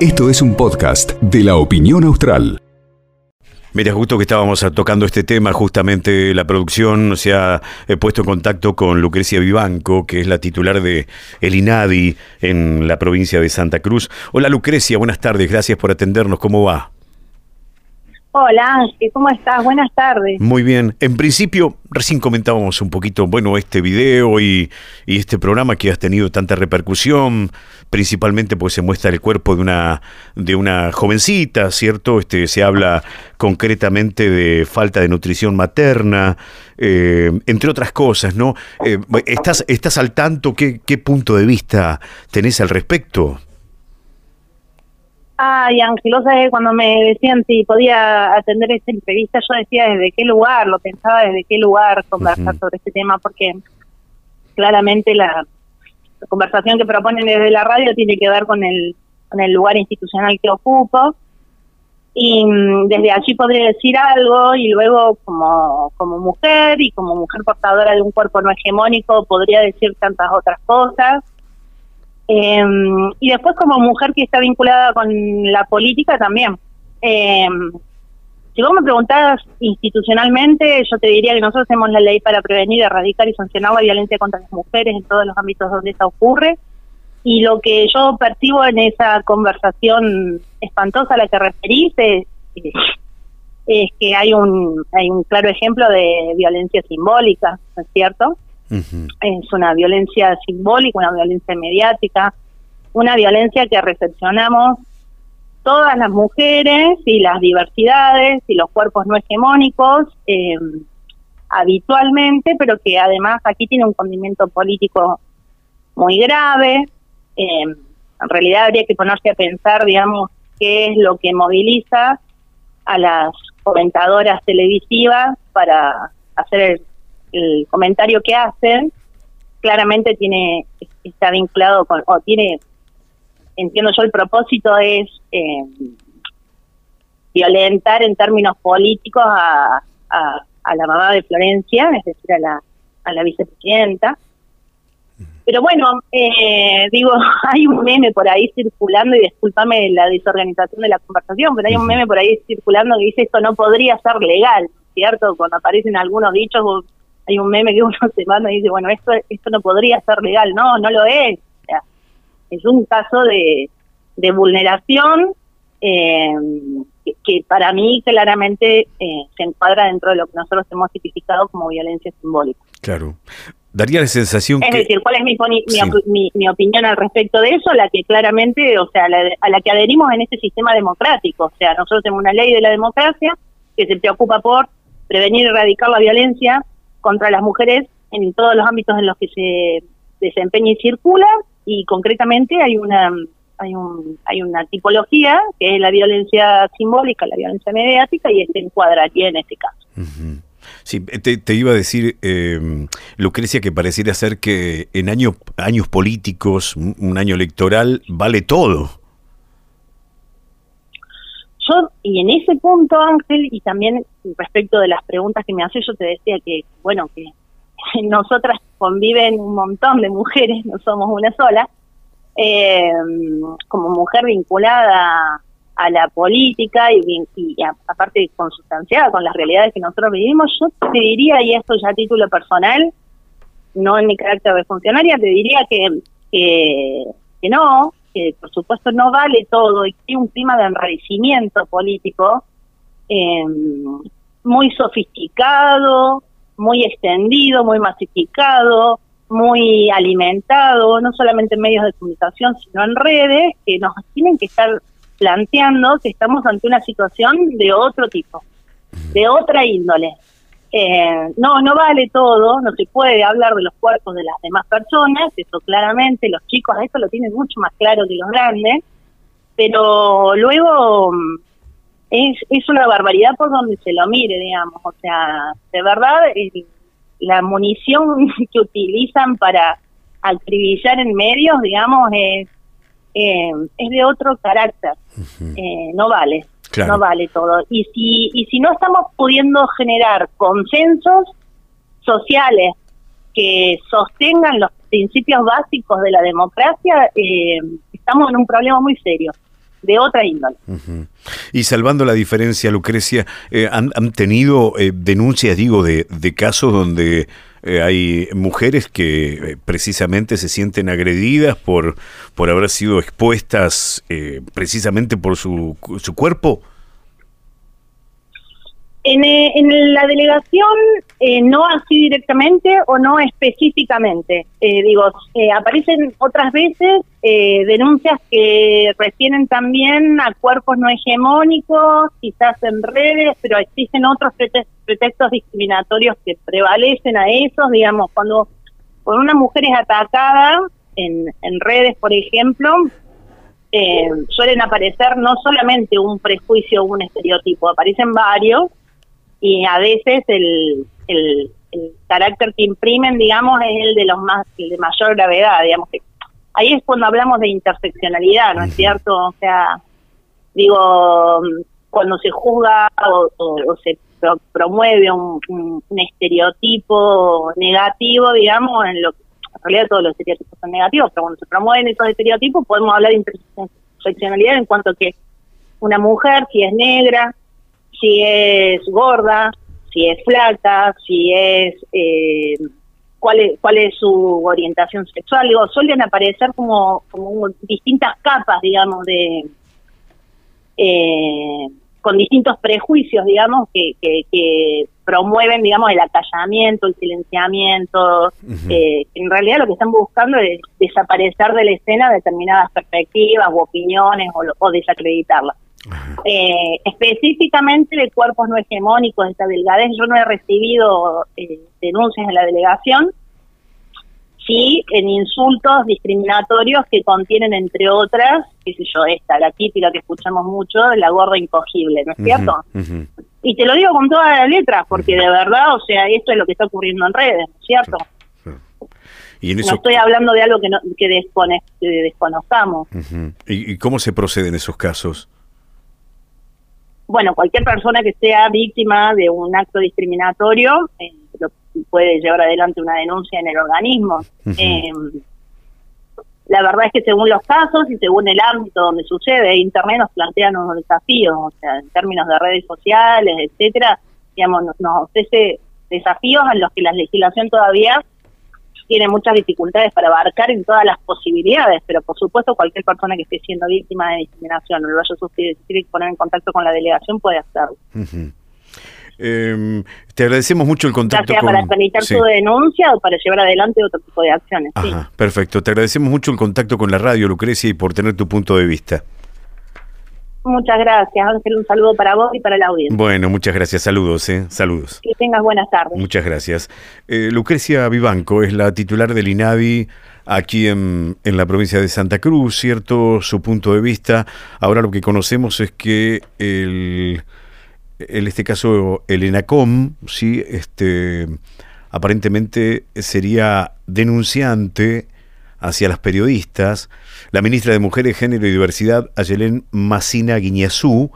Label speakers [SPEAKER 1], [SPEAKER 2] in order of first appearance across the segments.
[SPEAKER 1] Esto es un podcast de la opinión austral.
[SPEAKER 2] Mira, justo que estábamos tocando este tema, justamente la producción se ha eh, puesto en contacto con Lucrecia Vivanco, que es la titular de el INADI en la provincia de Santa Cruz. Hola Lucrecia, buenas tardes, gracias por atendernos, ¿cómo va?
[SPEAKER 3] Hola ¿cómo estás? Buenas tardes.
[SPEAKER 2] Muy bien. En principio, recién comentábamos un poquito, bueno, este video y, y, este programa que has tenido tanta repercusión, principalmente pues se muestra el cuerpo de una, de una jovencita, ¿cierto? Este, se habla concretamente de falta de nutrición materna, eh, entre otras cosas, ¿no? Eh, ¿estás, ¿Estás al tanto? ¿Qué, ¿Qué punto de vista tenés al respecto?
[SPEAKER 3] Ay, Angelosa, cuando me decían si podía atender esta entrevista, yo decía desde qué lugar, lo pensaba desde qué lugar conversar sobre este tema, porque claramente la, conversación que proponen desde la radio tiene que ver con el, con el lugar institucional que ocupo. Y mm, desde allí podría decir algo y luego como, como mujer y como mujer portadora de un cuerpo no hegemónico podría decir tantas otras cosas eh, y después como mujer que está vinculada con la política también. Eh, si vos me preguntás institucionalmente, yo te diría que nosotros tenemos la ley para prevenir, erradicar y sancionar la violencia contra las mujeres en todos los ámbitos donde esta ocurre. Y lo que yo percibo en esa conversación espantosa a la que referís es, es que hay un, hay un claro ejemplo de violencia simbólica, ¿no es cierto? Es una violencia simbólica, una violencia mediática, una violencia que recepcionamos todas las mujeres y las diversidades y los cuerpos no hegemónicos eh, habitualmente, pero que además aquí tiene un condimento político muy grave. Eh, en realidad habría que ponerse a pensar, digamos, qué es lo que moviliza a las comentadoras televisivas para hacer el comentario que hacen claramente tiene está vinculado con o tiene entiendo yo el propósito es eh, violentar en términos políticos a, a, la mamá de Florencia es decir a la a la vicepresidenta pero bueno, eh, digo, hay un meme por ahí circulando, y discúlpame la desorganización de la conversación, pero hay un meme por ahí circulando que dice esto no podría ser legal, ¿cierto? Cuando aparecen algunos dichos, hay un meme que uno se manda y dice, bueno, esto, esto no podría ser legal. No, no lo es. O sea, es un caso de, de vulneración eh, que, para mí claramente eh, se encuadra dentro de lo que nosotros hemos tipificado como violencia simbólica.
[SPEAKER 2] Claro. Daría la sensación
[SPEAKER 3] es decir, ¿cuál es mi, mi, mi, opinión al respecto de eso? La que claramente, o sea, a la que adherimos en este sistema democrático. O sea, nosotros tenemos una ley de la democracia que se preocupa por prevenir y erradicar la violencia contra las mujeres en todos los ámbitos en los que se desempeña y circula y concretamente hay una hay un hay una tipología que es la violencia simbólica, la violencia mediática y este encuadraría en este caso.
[SPEAKER 2] Sí, te, iba a decir, eh, Lucrecia, que pareciera ser que en años años políticos, un año electoral, vale todo.
[SPEAKER 3] Yo, y en ese punto, Ángel, y también respecto de las preguntas que me haces, yo te decía que, bueno, que nosotras conviven un montón de mujeres, no somos una sola, eh, como mujer vinculada a la política y, y, aparte consustanciada con las realidades que nosotros vivimos, yo te diría, y esto ya a título personal, no en mi carácter de funcionaria, te diría que, que no, que por supuesto no vale todo y hay un clima de enrarecimiento político eh, muy sofisticado, muy extendido, muy masificado, muy alimentado, no solamente en medios de comunicación, sino en redes, que nos tienen que estar planteando que estamos ante una situación de otro tipo, de otra índole. Eh, no, no vale todo, no se puede hablar de los cuerpos de las demás personas, eso claramente, los chicos esto lo tienen mucho más claro que los grandes, pero luego mm, es, es una barbaridad por donde se lo mire, digamos, o sea, de verdad la munición que utilizan para acribillar en medios, digamos, es, eh, es de otro carácter, eh, no vale no vale todo. Y si, y si no estamos pudiendo generar consensos sociales que sostengan los principios básicos de la democracia, eh, estamos en un problema muy serio de otra índole.
[SPEAKER 2] Y salvando la diferencia, Lucrecia, eh, han, tenido eh, denuncias, digo, de, de casos donde eh, hay mujeres que precisamente se sienten agredidas por, por haber sido expuestas precisamente por su, su cuerpo.
[SPEAKER 3] En, eh, en la delegación, eh, no así directamente o no específicamente. Eh, digo, aparecen otras veces denuncias que refieren también a cuerpos no hegemónicos, quizás en redes, pero existen otros pretextos discriminatorios que prevalecen a esos. Digamos, cuando, cuando una mujer es atacada en, en redes, por ejemplo, suelen aparecer no solamente un prejuicio o un estereotipo, aparecen varios y a veces el, el, carácter que imprimen, digamos, es el de los más de mayor gravedad, digamos que ahí es cuando hablamos de interseccionalidad, ¿no es cierto? O sea, digo, cuando se juzga o, se promueve un, un, estereotipo negativo, digamos, en lo en realidad todos los estereotipos son negativos, pero cuando se promueven esos estereotipos podemos hablar de interseccionalidad en cuanto que una mujer, si es negra, si es gorda, si es flaca, si es eh, cuál es cuál es su orientación sexual. Digo, suelen aparecer como, como distintas capas, digamos, de eh, con distintos prejuicios, digamos, que, que, promueven, digamos, el acallamiento, el silenciamiento, eh, en realidad lo que están buscando es desaparecer de la escena determinadas perspectivas u opiniones o, o desacreditarlas. Eh, específicamente de cuerpos no hegemónicos, de esta delgadez, yo no he recibido eh, denuncias en la delegación, sí en insultos discriminatorios que contienen, entre otras, qué sé yo, esta, la típica que escuchamos mucho, la gorda incogible, ¿no es cierto? Y te lo digo con todas las letras, porque de verdad, o sea, esto es lo que está ocurriendo en redes, ¿no es cierto? Y No estoy hablando de algo que, no, que, desconozcamos.
[SPEAKER 2] ¿Y, ¿Y cómo se procede en esos casos?
[SPEAKER 3] Bueno, cualquier persona que sea víctima de un acto discriminatorio eh, puede llevar adelante una denuncia en el organismo. Eh, la verdad es que según los casos y según el ámbito donde sucede, Internet nos plantea unos desafíos, o sea, en términos de redes sociales, etcétera, digamos, nos ofrece desafíos a los que la legislación todavía tiene muchas dificultades para abarcar en todas las posibilidades, pero por supuesto cualquier persona que esté siendo víctima de discriminación o lo vaya a sufrir y poner en contacto con la delegación puede hacerlo.
[SPEAKER 2] Em, te agradecemos mucho el contacto.
[SPEAKER 3] Ya sea para tramitar su denuncia o para llevar adelante otro tipo de acciones.
[SPEAKER 2] Perfecto. Te agradecemos mucho el contacto con la radio, Lucrecia, y por tener tu punto de vista.
[SPEAKER 3] Muchas gracias, Ángel. Un saludo para vos y para la audiencia.
[SPEAKER 2] Bueno, muchas gracias. Saludos, ¿eh? Saludos.
[SPEAKER 3] Que tengas buenas tardes.
[SPEAKER 2] Muchas gracias. Eh, Lucrecia Vivanco es la titular del INAVI aquí en, en, la provincia de Santa Cruz, ¿cierto? Su punto de vista. Ahora lo que conocemos es que el, en este caso el ENACOM, ¿sí? Este, aparentemente sería denunciante hacia las periodistas, la ministra de Mujeres, Género y Diversidad, Ayelén Macina Guiñazú,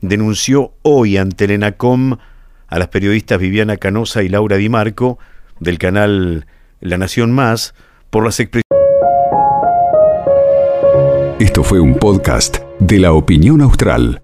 [SPEAKER 2] denunció hoy ante el ENACOM a las periodistas Viviana Canosa y Laura Di Marco del canal La Nación Más por las expresiones.
[SPEAKER 1] Esto fue un podcast de la opinión austral.